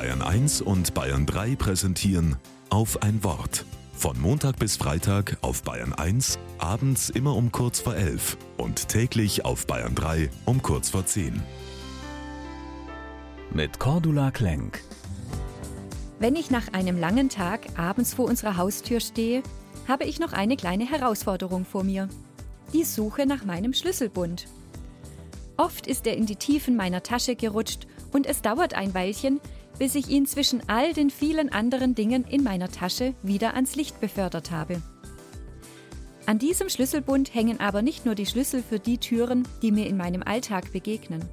Bayern 1 und Bayern 3 präsentieren auf ein Wort. Von Montag bis Freitag auf Bayern 1, abends immer um kurz vor 11 und täglich auf Bayern 3 um kurz vor 10. Mit Cordula Klenk. Wenn ich nach einem langen Tag abends vor unserer Haustür stehe, habe ich noch eine kleine Herausforderung vor mir. Die Suche nach meinem Schlüsselbund. Oft ist er in die Tiefen meiner Tasche gerutscht und es dauert ein Weilchen, bis ich ihn zwischen all den vielen anderen Dingen in meiner Tasche wieder ans Licht befördert habe. An diesem Schlüsselbund hängen aber nicht nur die Schlüssel für die Türen, die mir in meinem Alltag begegnen.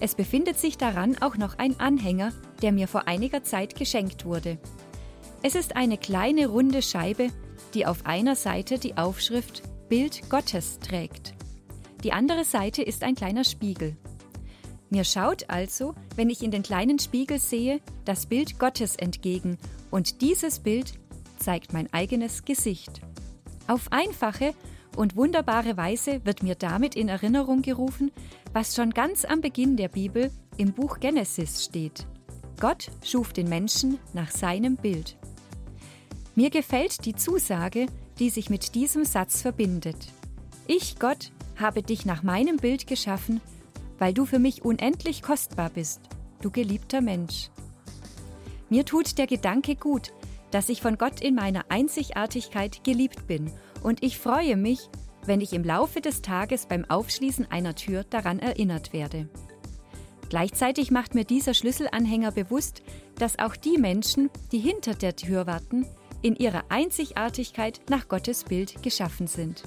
Es befindet sich daran auch noch ein Anhänger, der mir vor einiger Zeit geschenkt wurde. Es ist eine kleine runde Scheibe, die auf einer Seite die Aufschrift Bild Gottes trägt. Die andere Seite ist ein kleiner Spiegel. Mir schaut also, wenn ich in den kleinen Spiegel sehe, das Bild Gottes entgegen und dieses Bild zeigt mein eigenes Gesicht. Auf einfache und wunderbare Weise wird mir damit in Erinnerung gerufen, was schon ganz am Beginn der Bibel im Buch Genesis steht. Gott schuf den Menschen nach seinem Bild. Mir gefällt die Zusage, die sich mit diesem Satz verbindet. Ich, Gott, habe dich nach meinem Bild geschaffen weil du für mich unendlich kostbar bist, du geliebter Mensch. Mir tut der Gedanke gut, dass ich von Gott in meiner Einzigartigkeit geliebt bin, und ich freue mich, wenn ich im Laufe des Tages beim Aufschließen einer Tür daran erinnert werde. Gleichzeitig macht mir dieser Schlüsselanhänger bewusst, dass auch die Menschen, die hinter der Tür warten, in ihrer Einzigartigkeit nach Gottes Bild geschaffen sind.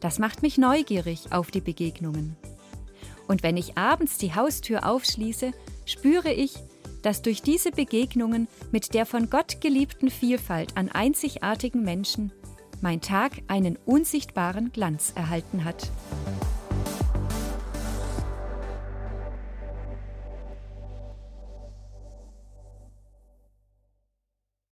Das macht mich neugierig auf die Begegnungen. Und wenn ich abends die Haustür aufschließe, spüre ich, dass durch diese Begegnungen mit der von Gott geliebten Vielfalt an einzigartigen Menschen mein Tag einen unsichtbaren Glanz erhalten hat.